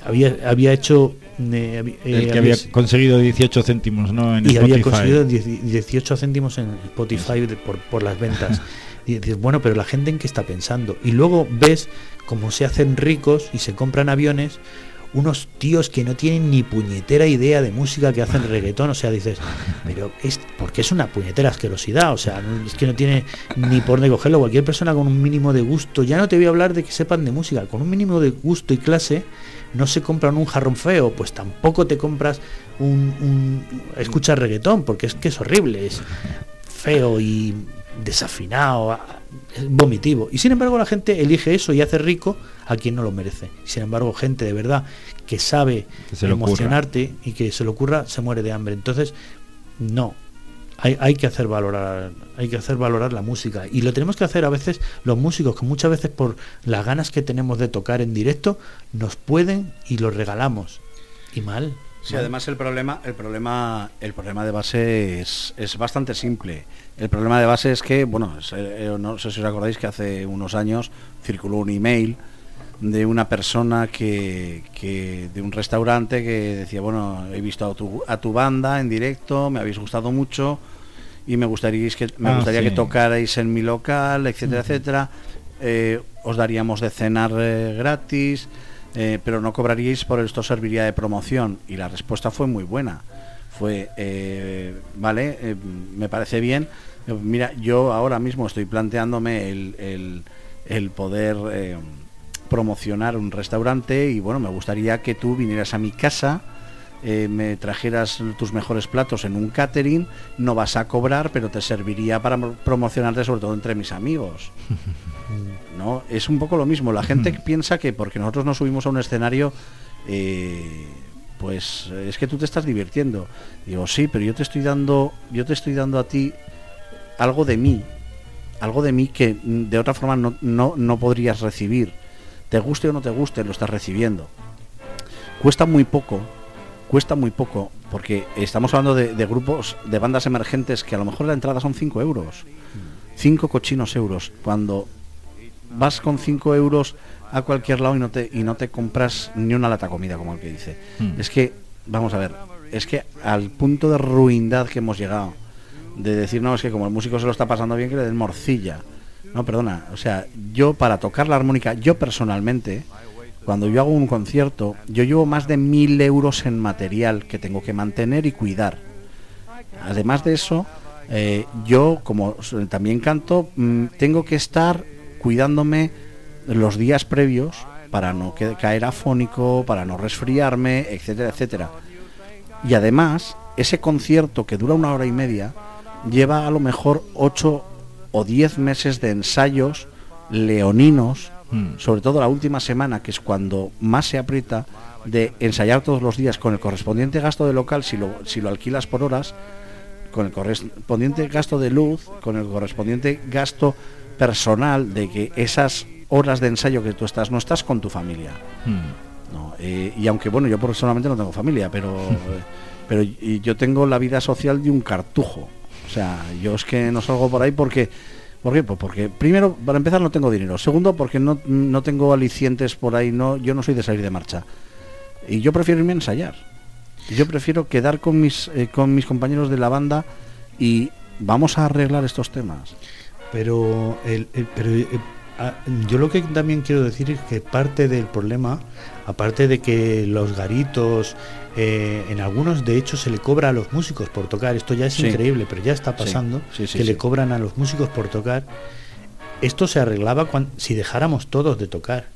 había, había hecho...
Eh, el que había, conseguido 18 céntimos, ¿no?
En y había conseguido 18 céntimos en Spotify por, por las ventas. y dices, bueno, pero la gente en qué está pensando. Y luego ves cómo se hacen ricos y se compran aviones unos tíos que no tienen ni puñetera idea de música que hacen reggaetón, o sea, dices, pero es porque es una puñetera asquerosidad, o sea, es que no tiene ni por dónde cogerlo, cualquier persona con un mínimo de gusto, ya no te voy a hablar de que sepan de música, con un mínimo de gusto y clase, no se compran un jarrón feo, pues tampoco te compras un, un escucha reggaetón, porque es que es horrible, es feo y desafinado, vomitivo. Y sin embargo la gente elige eso y hace rico a quien no lo merece. Sin embargo, gente de verdad que sabe emocionarte y que se le ocurra, se muere de hambre. Entonces, no. hay, hay, que hacer valorar hay que hacer valorar la música y lo tenemos que hacer a veces los músicos que muchas veces por las ganas que tenemos de tocar en directo nos pueden y los regalamos y mal
Sí, además el problema, el problema, el problema de base es, es bastante simple. El problema de base es que, bueno, eh, no sé si os acordáis que hace unos años circuló un email de una persona que, que, de un restaurante que decía, bueno, he visto a tu, a tu banda en directo, me habéis gustado mucho y me gustaría que me
Ah,
gustaría
sí.
que tocarais en mi local, etcétera, etcétera. Eh, os daríamos de cenar eh, gratis, eh, pero no cobraríais por esto serviría de promoción. Y la respuesta fue muy buena. Fue, eh, vale, eh, me parece bien. Mira, yo ahora mismo estoy planteándome el, el- poder promocionar un restaurante y bueno, me gustaría que tú vinieras a mi casa, me trajeras tus mejores platos en un catering, no vas a cobrar, pero te serviría para mo- promocionarte sobre todo entre mis amigos. ¿no? Es un poco lo mismo. La gente piensa que porque nosotros nos subimos a un escenario, eh, pues es que tú te estás divirtiendo. Digo, sí, pero yo te estoy dando, yo te estoy dando a ti algo de mí, algo de mí que de otra forma no, no, no podrías recibir. Te guste o no te guste, lo estás recibiendo. Cuesta muy poco, cuesta muy poco, porque estamos hablando de, de grupos, de bandas emergentes que a lo mejor la entrada son 5 euros. 5 cochinos euros. Cuando vas con 5 euros a cualquier lado y no te y no te compras ni una lata comida como el que dice.
Hmm.
es que vamos a ver es que al punto de ruindad que hemos llegado de decir no es que como el músico se lo está pasando bien que le den morcilla no perdona o sea yo para tocar la armónica yo personalmente cuando yo hago un concierto yo llevo más de mil euros en material que tengo que mantener y cuidar. Además de eso, eh, yo como también canto, mm, tengo que estar cuidándome los días previos para no caer afónico, para no resfriarme, etcétera, etcétera. Y además, ese concierto que dura una hora y media lleva a lo mejor ocho o diez meses de ensayos leoninos,
Mm.
sobre todo la última semana, que es cuando más se aprieta, de ensayar todos los días con el correspondiente gasto de local, si lo, si lo alquilas por horas, con el correspondiente gasto de luz, con el correspondiente gasto personal de que esas horas de ensayo que tú estás, no estás con tu familia.
Mm.
¿no? Eh, y aunque bueno, yo personalmente no tengo familia, pero, pero yo tengo la vida social de un cartujo. O sea, yo es que no salgo por ahí porque... ¿Por qué? Pues porque primero, para empezar, no tengo dinero. Segundo, porque no, no tengo alicientes por ahí. No, yo no soy de salir de marcha. Y yo prefiero irme a ensayar. Yo prefiero quedar con mis, eh, con mis compañeros de la banda y vamos a arreglar estos temas.
Pero, el, el- pero eh, ah, yo lo que también quiero decir es que parte del problema, aparte de que los garitos, eh, en algunos de hecho se le cobra a los músicos por tocar, esto ya es
Sí.
increíble, pero ya está pasando,
sí, sí,
que le cobran a los músicos por tocar. Esto se arreglaba cuan- si dejáramos todos de tocar.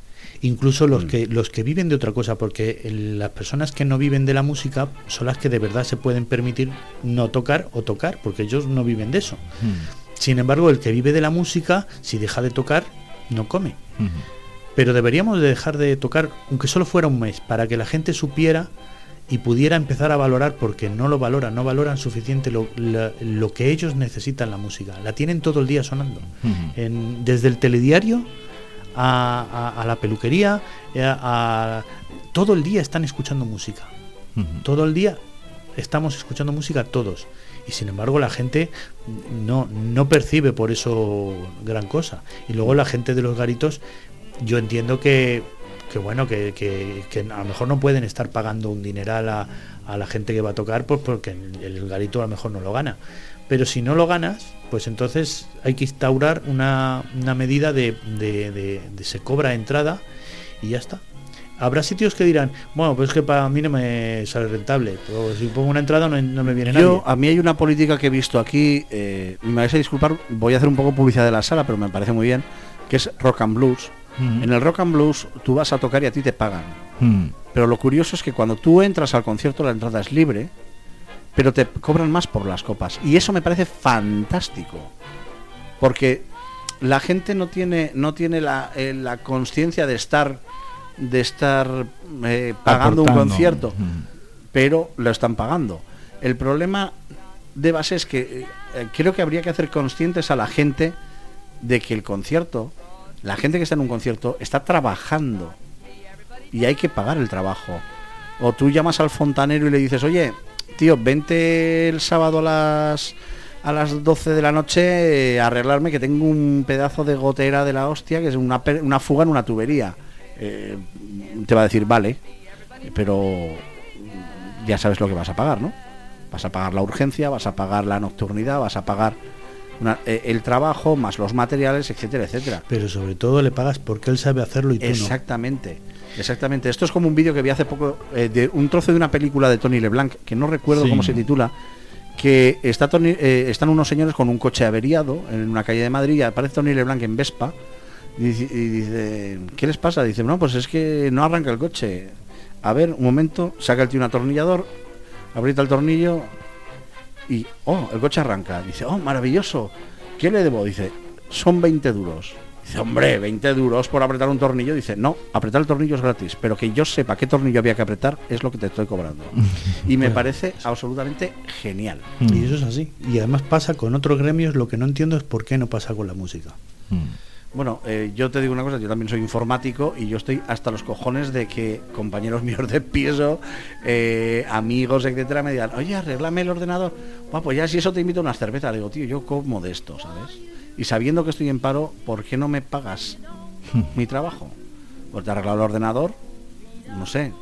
Incluso los
Mm.
que los que viven de otra cosa, porque las personas que no viven de la música son las que de verdad se pueden permitir no tocar o tocar, porque ellos no viven de eso.
Mm.
Sin embargo, el que vive de la música, si deja de tocar, no come. Pero deberíamos de dejar de tocar, aunque solo fuera un mes, para que la gente supiera y pudiera empezar a valorar, porque no lo valoran, no valoran suficiente lo, la- lo que ellos necesitan la música. La tienen todo el día sonando. En- desde el telediario a, a- a la peluquería, eh, a- todo el día están escuchando música. Todo el día estamos escuchando música todos. Y sin embargo la gente no, no percibe por eso gran cosa. Y luego la gente de los garitos, yo entiendo que, que bueno, que, que- a lo mejor no pueden estar pagando un dineral a, a la gente que va a tocar, pues porque el, garito a lo mejor no lo gana. Pero si no lo ganas, pues entonces hay que instaurar una, una medida de- de- de se cobra entrada y ya está. Habrá sitios que dirán, bueno, pues es que para mí no me sale rentable, pero si pongo una entrada no, no me viene
Yo,
nadie.
a mí hay una política que he visto aquí, eh, me vais a disculpar, voy a hacer un poco publicidad de la sala, pero me parece muy bien, que es rock and blues.
Mm.
En el rock and blues tú vas a tocar y a ti te pagan.
Mm.
Pero lo curioso es que cuando tú entras al concierto la entrada es libre, pero te cobran más por las copas. Y eso me parece fantástico. Porque la gente no tiene, no tiene la, eh, la conciencia de estar, de estar eh, pagando un concierto pero lo están pagando. El problema de base es que eh, eh, creo que habría que hacer conscientes a la gente de que el concierto, la gente que está en un concierto, está trabajando y hay que pagar el trabajo. O tú llamas al fontanero y le dices, oye, tío, vente el sábado a las a las 12 de la noche eh, a arreglarme que tengo un pedazo de gotera de la hostia que es una, una fuga en una tubería. Eh, te va a decir, vale, pero ya sabes lo que vas a pagar, ¿no? Vas a pagar la urgencia, vas a pagar la nocturnidad, vas a pagar una- eh, el trabajo, más los materiales, etcétera, etcétera.
Pero sobre todo le pagas porque él sabe hacerlo y tú
Exactamente, exactamente. Esto es como un vídeo que vi hace poco eh, de un trozo de una película de Tony LeBlanc, que no recuerdo
Sí.
cómo se titula, que está Tony- eh, están unos señores con un coche averiado en una calle de Madrid y aparece Tony LeBlanc en Vespa y dice, y dice, ¿qué les pasa? Dice, no, pues es que no arranca el coche. A ver, un momento, saca el tío un atornillador, aprieta el tornillo y, oh, el coche arranca. Dice, oh, maravilloso. ¿Qué le debo? Dice, son 20 duros. Dice, hombre, 20 duros por apretar un tornillo. Dice, no, apretar el tornillo es gratis, pero que yo sepa qué tornillo había que apretar es lo que te estoy cobrando. Y me parece absolutamente genial.
Y eso es así. Y además pasa con otros gremios, lo que no entiendo es por qué no pasa con la música.
Mm.
Bueno, eh, yo te digo una cosa, yo también soy informático y yo estoy hasta los cojones de que compañeros míos de piso, eh, amigos, etcétera, me digan, oye, arréglame el ordenador. Bueno, pues ya si eso te invito a unas cervezas. Digo, tío, yo como de esto, ¿sabes? Y sabiendo que estoy en paro, ¿por qué no me pagas mi trabajo? Pues te he arreglado el ordenador, no sé.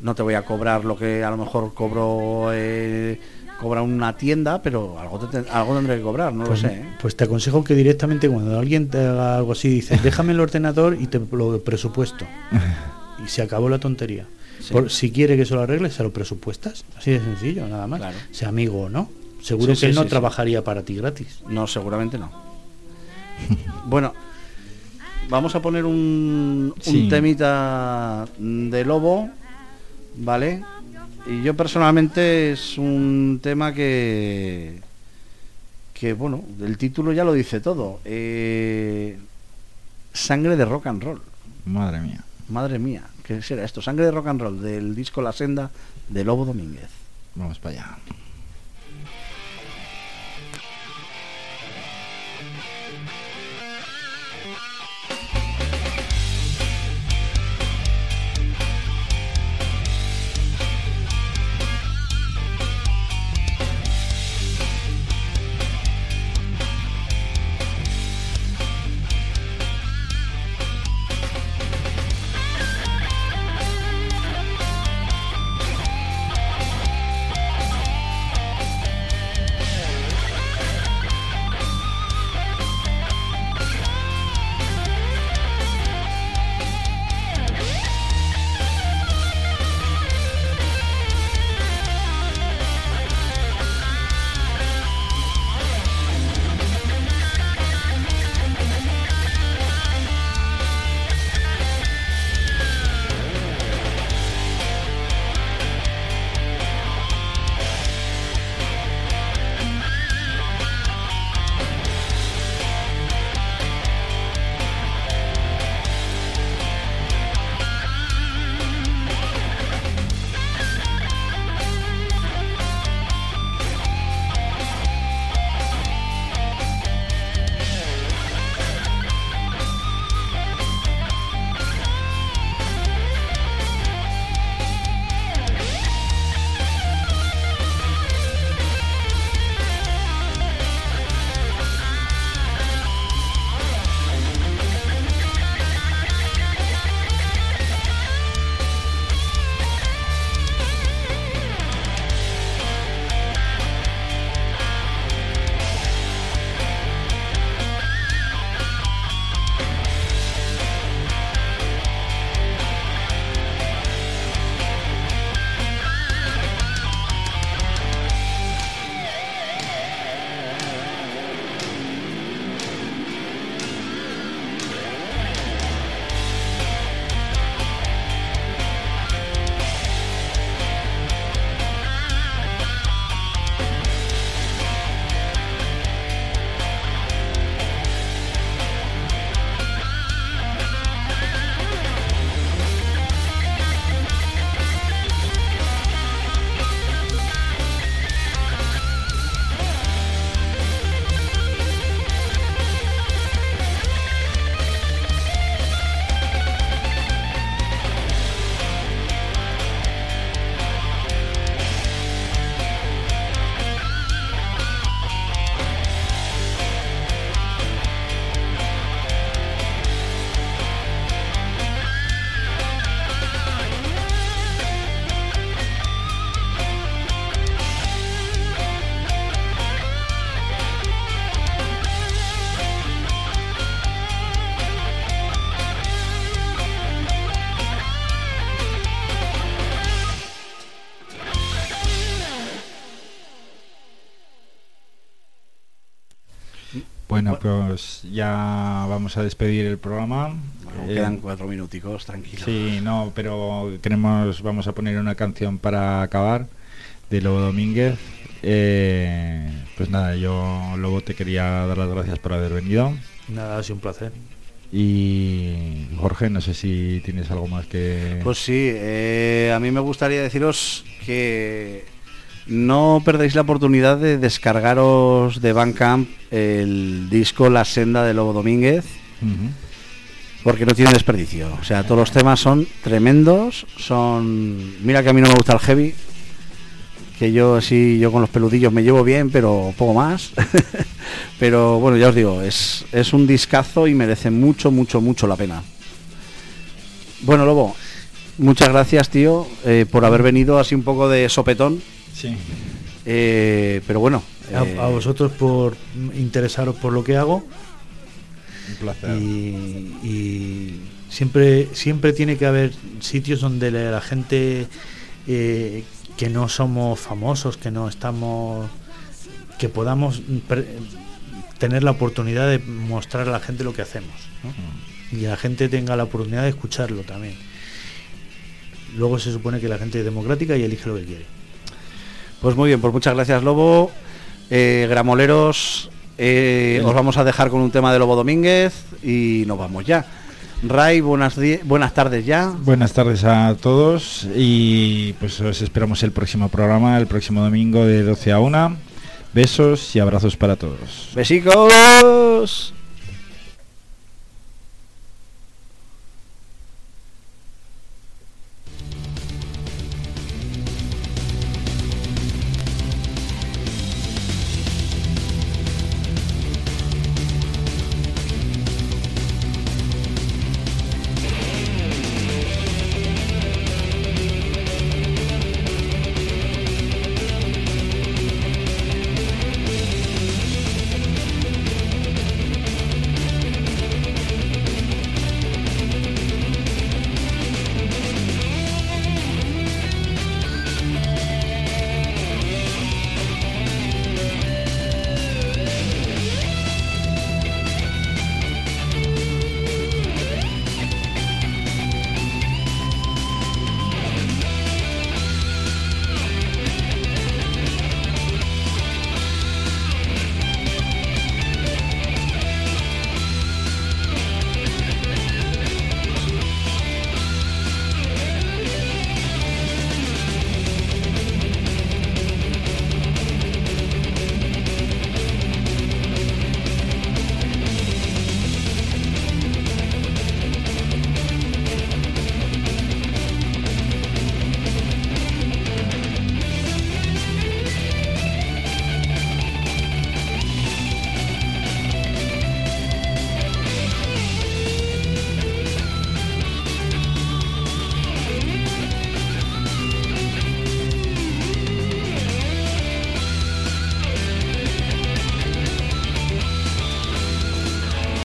No te voy a cobrar lo que a lo mejor cobro eh, cobra una tienda, pero algo, te algo tendré que cobrar, no
Pues,
lo sé. ¿eh?
pues te aconsejo que directamente cuando alguien te haga algo así, dices, déjame el ordenador y te lo presupuesto. Y se acabó la tontería.
Sí.
Por, si quiere que se lo arregle, se lo presupuestas. Así de sencillo, nada más.
Claro.
Sea amigo o no. Seguro
Sí,
que
sí,
él no trabajaría para ti gratis.
No, seguramente no. bueno, vamos a poner un, temita de lobo, ¿vale? Y yo personalmente es un tema que, que bueno, el título ya lo dice todo. Eh, sangre de rock and roll.
Madre mía.
Madre mía, ¿qué será esto? Sangre de rock and roll del disco La Senda de Lobo Domínguez.
Vamos para allá. Bueno, pues ya vamos a despedir el programa.
Eh, quedan cuatro minuticos, tranquilo.
Sí, no, pero queremos, vamos a poner una canción para acabar de Lobo Domínguez. Eh, pues nada, yo Lobo te quería dar las gracias por haber venido.
Nada, ha sido un placer.
Y Jorge, no sé si tienes algo más que...
Pues sí, eh, a mí me gustaría deciros que no perdéis la oportunidad de descargaros de Bandcamp el disco La Senda de Lobo Domínguez, porque no tiene desperdicio. O sea, todos los temas son tremendos, son... Mira que a mí no me gusta el heavy, que yo así, yo con los peludillos me llevo bien, pero poco más. pero bueno, ya os digo, es, es un discazo y merece mucho, mucho, mucho la pena. Bueno, Lobo, muchas gracias, tío, eh, por haber venido así un poco de sopetón.
Sí.
Eh, pero bueno.
A,
eh,
a vosotros por interesaros por lo que hago.
Un placer.
Y, y siempre, siempre tiene que haber sitios donde la la gente eh, que no somos famosos, que no estamos, que podamos pre- tener la oportunidad de mostrar a la gente lo que hacemos. ¿no? Y la gente tenga la oportunidad de escucharlo también. Luego se supone que la gente es democrática y elige lo que quiere.
Pues muy bien, pues muchas gracias, Lobo. Eh, gramoleros, eh, os vamos a dejar con un tema de Lobo Domínguez y nos vamos ya. Ray, buenas, buenas tardes ya.
Buenas tardes a todos y pues os esperamos el próximo programa, el próximo domingo de 12 a 1. Besos y abrazos para todos.
Besicos.